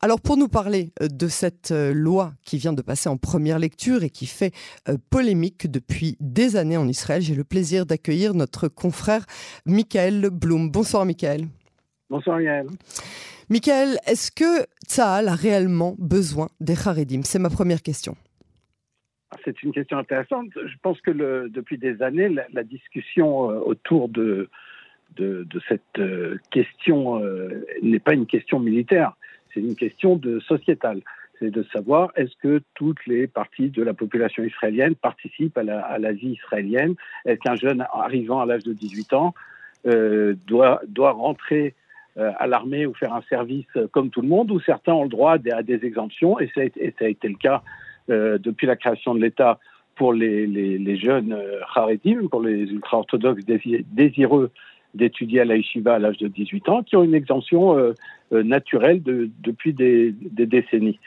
Alors pour nous parler euh, de cette euh, loi qui vient de passer en première lecture et qui fait euh, polémique depuis des années en Israël, j'ai le plaisir d'accueillir notre confrère Michael Blum. Bonsoir Michael. Bonsoir Yael. Michael, est-ce que Tsahal a réellement besoin des Haredim? C'est ma première question. Ah, c'est une question intéressante. Je pense que le, depuis des années, la, la discussion autour de, de, de cette question euh, n'est pas une question militaire, c'est une question de sociétale. C'est de savoir est-ce que toutes les parties de la population israélienne participent à la, vie israélienne? Est-ce qu'un jeune arrivant à l'âge de 18 ans euh, doit, rentrer euh, à l'armée ou faire un service comme tout le monde, ou certains ont le droit à des, exemptions, et ça, a été, le cas euh, depuis la création de l'État pour les, jeunes euh, pour les ultra-orthodoxes désireux d'étudier à la yeshiva à l'âge de 18 ans, qui ont une exemption euh, euh, naturelle de, depuis des, des, décennies.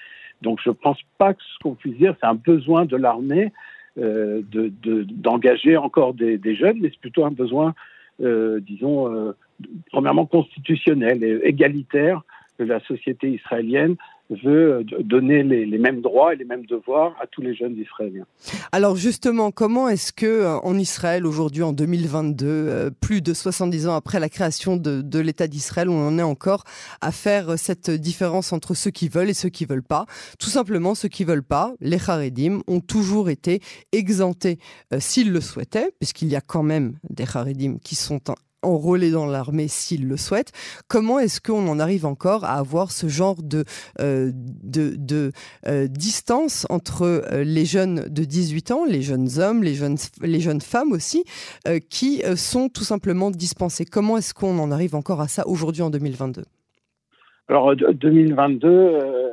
Donc je ne pense pas que ce qu'on puisse dire, c'est un besoin de l'armée euh, d'engager de, encore des, des, jeunes, mais c'est plutôt un besoin, euh, disons, euh, premièrement constitutionnel et égalitaire de la société israélienne veut donner les, mêmes droits et les mêmes devoirs à tous les jeunes israéliens. Alors justement, comment est-ce que euh, en Israël aujourd'hui en 2022, euh, plus de 70 ans après la création de, l'État d'Israël, on en est encore à faire cette différence entre ceux qui veulent et ceux qui veulent pas? Tout simplement, ceux qui veulent pas, les Haredim, ont toujours été exemptés euh, s'ils le souhaitaient, puisqu'il y a quand même des Haredim qui sont enrôler dans l'armée s'ils le souhaitent. Comment est-ce qu'on en arrive encore à avoir ce genre de, euh, de, de euh, distance entre euh, les jeunes de 18 ans, les jeunes hommes, les jeunes, les jeunes femmes aussi, qui sont tout simplement dispensés? Comment est-ce qu'on en arrive encore à ça aujourd'hui en 2022 alors 2022, euh,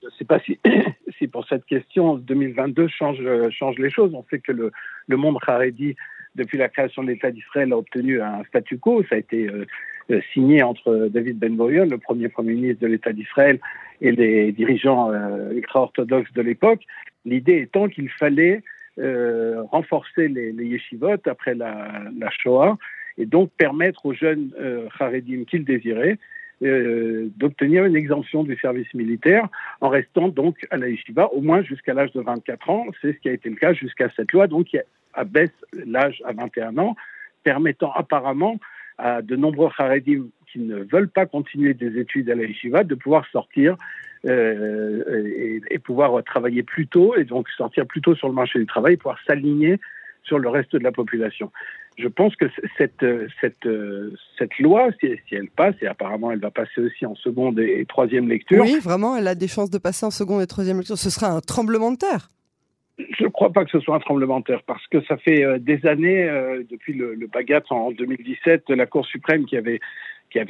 je ne sais pas si, si pour cette question 2022 change, change les choses. On sait que le, le monde Haredi depuis la création de l'État d'Israël, a obtenu un statu quo. Ça a été euh, signé entre David Ben Gurion, le premier Premier ministre de l'État d'Israël, et les dirigeants euh, ultra-orthodoxes de l'époque. L'idée étant qu'il fallait euh, renforcer les, les yeshivot après la, Shoah et donc permettre aux jeunes euh, Haredim qu'ils désiraient euh, d'obtenir une exemption du service militaire en restant donc à la yeshiva au moins jusqu'à l'âge de 24 ans. C'est ce qui a été le cas jusqu'à cette loi. Donc, il abaisse l'âge à 21 ans, permettant apparemment à de nombreux Haredim qui ne veulent pas continuer des études à la de pouvoir sortir euh, et, pouvoir travailler plus tôt et donc sortir plus tôt sur le marché du travail, pouvoir s'aligner sur le reste de la population. Je pense que cette, loi, si, elle passe, et apparemment elle va passer aussi en seconde et troisième lecture. Oui, vraiment, elle a des chances de passer en seconde et troisième lecture. Ce sera un tremblement de terre. Je ne crois pas que ce soit un tremblement de terre parce que ça fait euh, des années, euh, depuis le, Bagat en 2017, la Cour suprême qui avait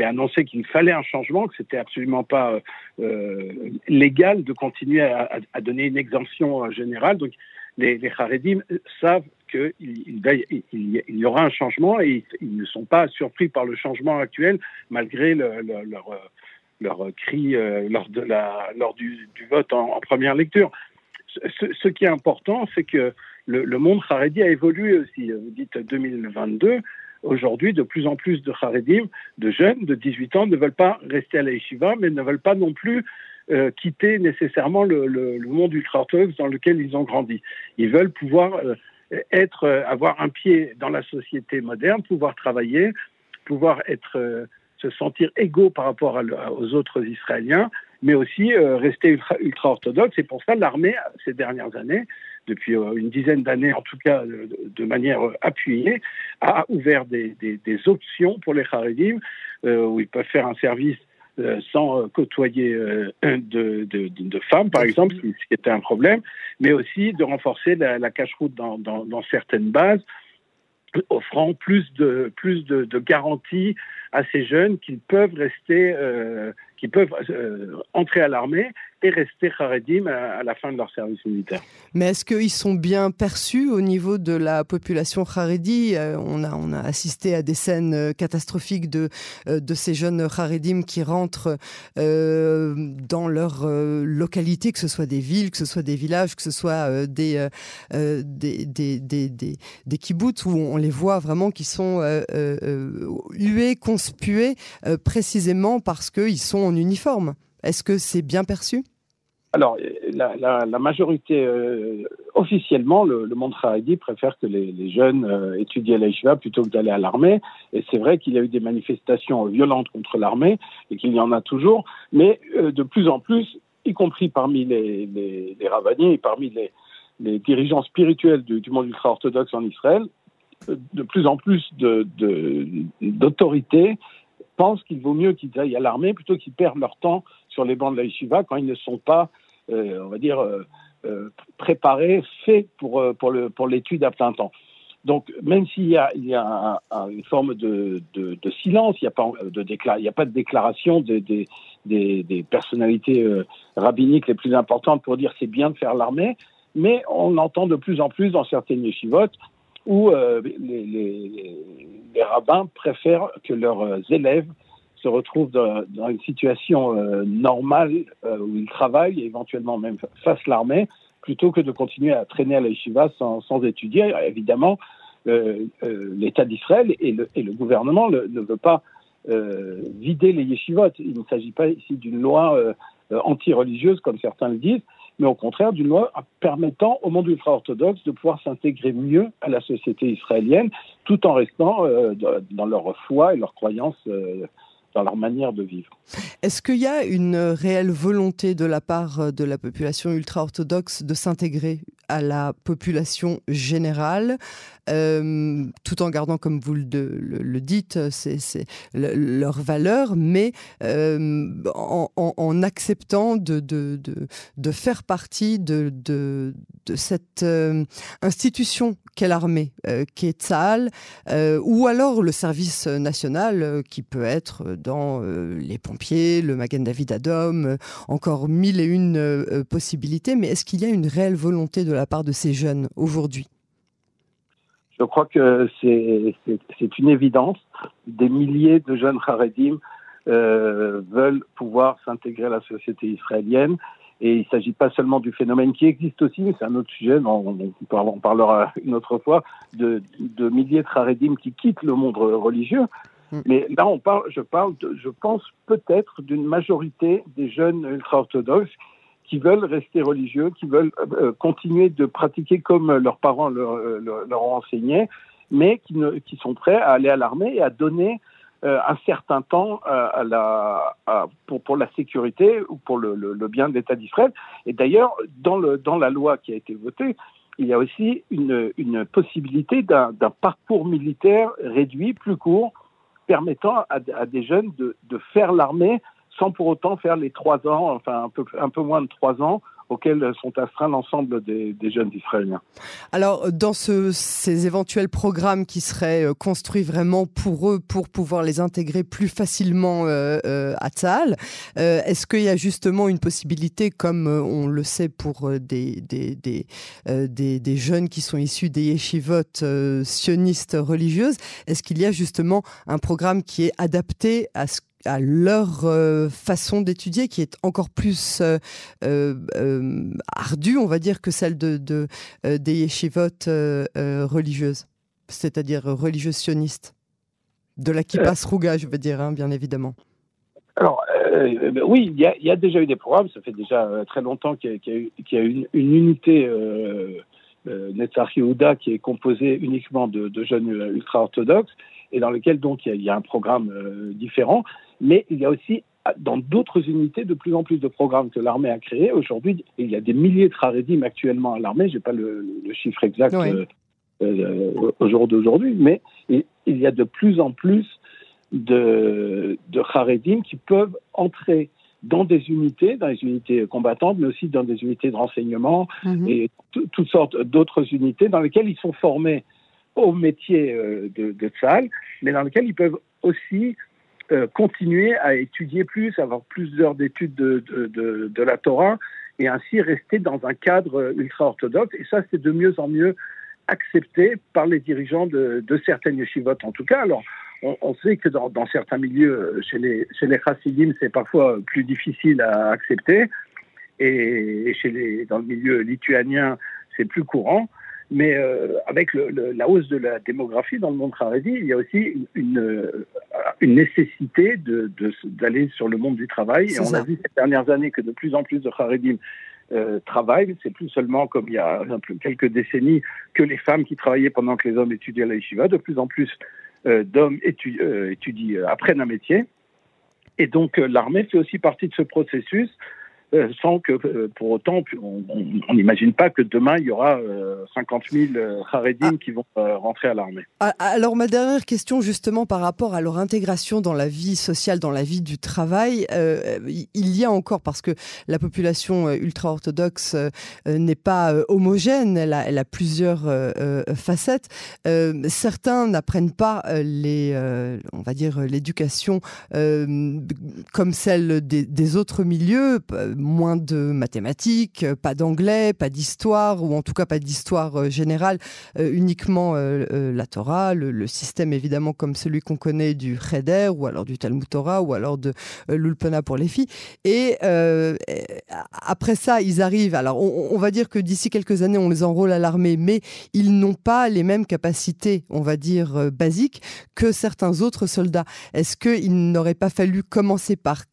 annoncé qu'il fallait un changement, que c'était absolument pas euh, légal de continuer à, donner une exemption générale. Donc les, les savent qu'il il, il, il, y aura un changement et ils, ne sont pas surpris par le changement actuel malgré le, le, leur, leur cri lors, de la, lors du, vote en première lecture ce, qui est important, c'est que le, monde Haredi a évolué aussi. Vous dites 2022. Aujourd'hui, de plus en plus de Haredim, de jeunes de 18 ans, ne veulent pas rester à la mais ne veulent pas non plus euh, quitter nécessairement le, monde ultra-orthodoxe dans lequel ils ont grandi. Ils veulent pouvoir euh, être, euh, avoir un pied dans la société moderne, pouvoir travailler, pouvoir être, se sentir égaux par rapport aux autres Israéliens, mais aussi euh, rester ultra, ultra, orthodoxe. Et pour ça, l'armée, ces dernières années, depuis euh, une dizaine d'années en tout cas, de, de, manière appuyée, a ouvert des, des, des options pour les Haredim, euh, où ils peuvent faire un service euh, sans côtoyer euh, de, de, de, femmes, par exemple, ce qui était un problème, mais aussi de renforcer la, la cache-route dans, dans, dans certaines bases, offrant plus de, plus de, de garanties à ces jeunes qu'ils peuvent rester, euh, qui peuvent euh, entrer à l'armée et rester Haredim à, la fin de leur service militaire. Mais est-ce qu'ils sont bien perçus au niveau de la population Haredi euh, on, a, on a assisté à des scènes euh, catastrophiques de, de ces jeunes Haredim qui rentrent dans leur localité, que ce soit des villes, que ce soit des villages, que ce soit des, des, des, des, des, des où on les voit vraiment qui sont hués, conspués, précisément parce qu'ils sont en uniforme. Est-ce que c'est bien perçu? Alors, la, majorité, euh, officiellement, le, monde Haredi préfère que les, jeunes euh, étudient à l'Aïshiva plutôt que d'aller à l'armée. Et c'est vrai qu'il y a eu des manifestations violentes contre l'armée et qu'il y en a toujours. Mais euh, de plus en plus, y compris parmi les, les, et parmi les, dirigeants spirituels du, monde ultra-orthodoxe en Israël, de plus en plus d'autorités pensent qu'il vaut mieux qu'ils aillent à l'armée plutôt qu'ils perdent leur temps sur les bancs de la quand ils ne sont pas euh, on va dire, euh, euh, préparé, fait pour, pour, le, pour l'étude à plein temps. Donc, même s'il y a, une forme de, silence, il n'y a, pas de a pas de déclaration des, des, des, personnalités rabbiniques les plus importantes pour dire c'est bien de faire l'armée, mais on entend de plus en plus dans certaines yeshivotes où les, les, rabbins préfèrent que leurs élèves se retrouvent dans, une situation euh, normale euh, où ils travaillent éventuellement même fassent l'armée, plutôt que de continuer à traîner à la sans, sans étudier. Évidemment, euh, l'État d'Israël et le, gouvernement ne veut pas vider les yeshivotes. Il ne s'agit pas ici d'une loi anti-religieuse, comme certains le disent, mais au contraire d'une loi permettant au monde ultra-orthodoxe de pouvoir s'intégrer mieux à la société israélienne, tout en restant dans leur foi et leurs croyances dans leur manière de vivre. Est-ce qu'il y a une réelle volonté de la part de la population ultra-orthodoxe de s'intégrer à la population générale, euh, tout en gardant, comme vous le, dites, c'est leur valeur, mais euh, en, acceptant de, faire partie de, cette euh, institution qu'est l'armée, qui est Tzahal, ou alors le service national qui peut être dans les pompiers, le Magen David Adom, encore mille et une possibilités, mais est-ce qu'il y a une réelle volonté de la part de ces jeunes aujourd'hui Je crois que c'est une évidence. Des milliers de jeunes Haredim euh, veulent pouvoir s'intégrer à la société israélienne. Et il ne s'agit pas seulement du phénomène qui existe aussi, mais c'est un autre sujet, on, on, parlera une autre fois, de, milliers de Haredim qui quittent le monde religieux. Mm. Mais là, on parle, je parle, je pense peut-être d'une majorité des jeunes ultra-orthodoxes qui veulent rester religieux, qui veulent euh, continuer de pratiquer comme leurs parents leur, ont enseigné, mais qui, sont prêts à aller à l'armée et à donner euh, un certain temps euh, pour, la sécurité ou pour le, bien de l'État d'Israël. Et d'ailleurs, dans, la loi qui a été votée, il y a aussi une, possibilité d'un parcours militaire réduit, plus court, permettant à, des jeunes de faire l'armée sans pour autant faire les trois ans, enfin un peu, un peu moins de trois ans auxquels sont astreints l'ensemble des, jeunes Israéliens. Alors, dans ces éventuels programmes qui seraient euh, construits vraiment pour eux, pour pouvoir les intégrer plus facilement euh, euh, à Tzahal, est-ce qu'il y a justement une possibilité, comme on le sait pour des, des, des, des, jeunes qui sont issus des yeshivotes sionistes religieuses, est-ce qu'il y a justement un programme qui est adapté à ce à leur euh, façon d'étudier qui est encore plus euh, euh, ardue, on va dire, que celle de, des yeshivotes religieuses, c'est-à-dire religieuses sionistes. De la kippa sruga, je veux dire, hein, bien évidemment. Alors, oui, il y, a déjà eu des programmes, ça fait déjà très longtemps qu'il y, a eu une, unité euh, Netzach Yehuda qui est composée uniquement de, jeunes ultra-orthodoxes et dans lequel donc il y, a, un programme différent. Mais il y a aussi dans d'autres unités de plus en plus de programmes que l'armée a créés. Aujourd'hui, il y a des milliers de Haredim actuellement à l'armée. Je n'ai pas le, chiffre exact euh, euh, au jour d'aujourd'hui, mais il, y a de plus en plus de, de qui peuvent entrer dans des unités, dans les unités combattantes, mais aussi dans des unités de renseignement mhm. et toutes sortes d'autres unités dans lesquelles ils sont formés au métier euh, de, de mais dans lesquelles ils peuvent aussi euh, continuer à étudier plus, avoir plus d'heures d'études de, de, de, la Torah et ainsi rester dans un cadre ultra-orthodoxe. Et ça, c'est de mieux en mieux accepté par les dirigeants de, certaines yeshivotes en tout cas. Alors, on, sait que dans, dans, certains milieux, chez les, chez les chassidim, c'est parfois plus difficile à accepter. Et, chez les, dans le milieu lituanien, c'est plus courant. Mais euh, avec le, la hausse de la démographie dans le monde haredi, il y a aussi une, euh, une nécessité d'aller de, sur le monde du travail. Et on a vu ces dernières années que de plus en plus de Haredim euh, travaillent. C'est plus seulement comme il y a quelques décennies que les femmes qui travaillaient pendant que les hommes étudiaient à la yeshiva. De plus en plus euh, d'hommes étudient, apprennent un métier. Et donc l'armée fait aussi partie de ce processus euh, sans que euh, pour autant, on n'imagine pas que demain il y aura 50 000 Haredim qui vont euh, rentrer à l'armée. Ah, alors ma dernière question justement par rapport à leur intégration dans la vie sociale, dans la vie du travail, il y a encore parce que la population ultra-orthodoxe n'est pas homogène, elle a, plusieurs facettes. certains n'apprennent pas les, on va dire l'éducation comme celle des autres milieux moins de mathématiques, euh, pas d'anglais, pas d'histoire, ou en tout cas pas d'histoire euh, générale, euh, uniquement la Torah, le, système évidemment comme celui qu'on connaît du Cheder, ou alors du Talmud Torah, ou alors de l'Ulpana pour les filles. Et après ça, ils arrivent, alors on, va dire que d'ici quelques années, on les enrôle à l'armée, mais ils n'ont pas les mêmes capacités, on va dire, basiques que certains autres soldats. Est-ce qu'il n'aurait pas fallu commencer par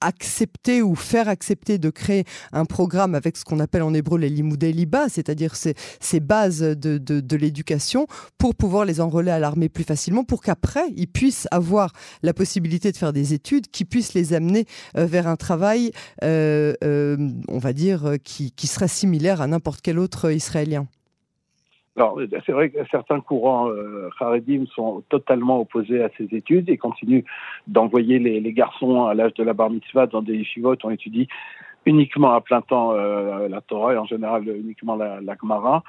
accepter ou faire accepter de créer un programme avec ce qu'on appelle en hébreu les limoudé liba, c'est-à-dire ces, bases de, l'éducation pour pouvoir les enrôler à l'armée plus facilement, pour qu'après ils puissent avoir la possibilité de faire des études qui puissent les amener euh, vers un travail, euh, euh, on va dire, qui, qui serait similaire à n'importe quel autre Israélien. Alors, c'est vrai que certains courants euh, sont totalement opposés à ces études et continuent d'envoyer les, garçons à l'âge de la bar mitzvah dans des yeshivot. On étudie uniquement à plein temps euh, la Torah et en général uniquement la, Gemara,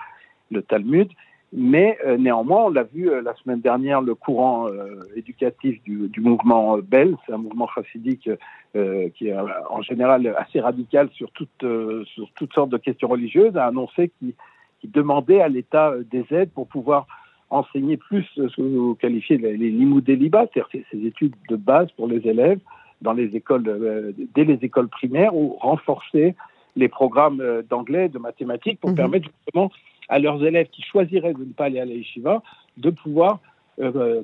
le Talmud. Mais euh, néanmoins, on l'a vu euh, la semaine dernière, le courant éducatif du, mouvement Bell, c'est un mouvement chassidique qui est en général assez radical sur, sur toutes sortes de questions religieuses, a annoncé qu'il qui demandait à l'État euh, des aides pour pouvoir enseigner plus ce que vous qualifiez les, les liba, c'est-à-dire ces, études de base pour les élèves dans les écoles, euh, dès les écoles primaires, ou renforcer les programmes euh, d'anglais, de mathématiques, pour mhm. permettre justement à leurs élèves qui choisiraient de ne pas aller à la yeshiva de pouvoir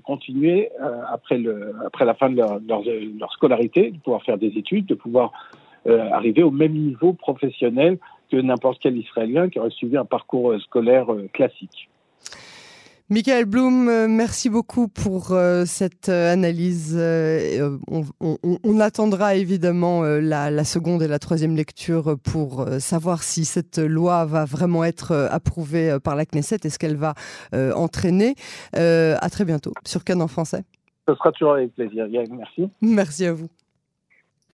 continuer après, le, après la fin de leur, leur, scolarité, de pouvoir faire des études, de pouvoir arriver au même niveau professionnel que n'importe quel Israélien qui aurait suivi un parcours euh, scolaire euh, classique. Michael Blum, euh, merci beaucoup pour cette analyse. On, attendra évidemment la, seconde et la troisième lecture pour savoir si cette loi va vraiment être approuvée par la Knesset et ce qu'elle va entraîner. à très bientôt sur Canon français. Ce sera toujours avec plaisir. Merci. Merci à vous.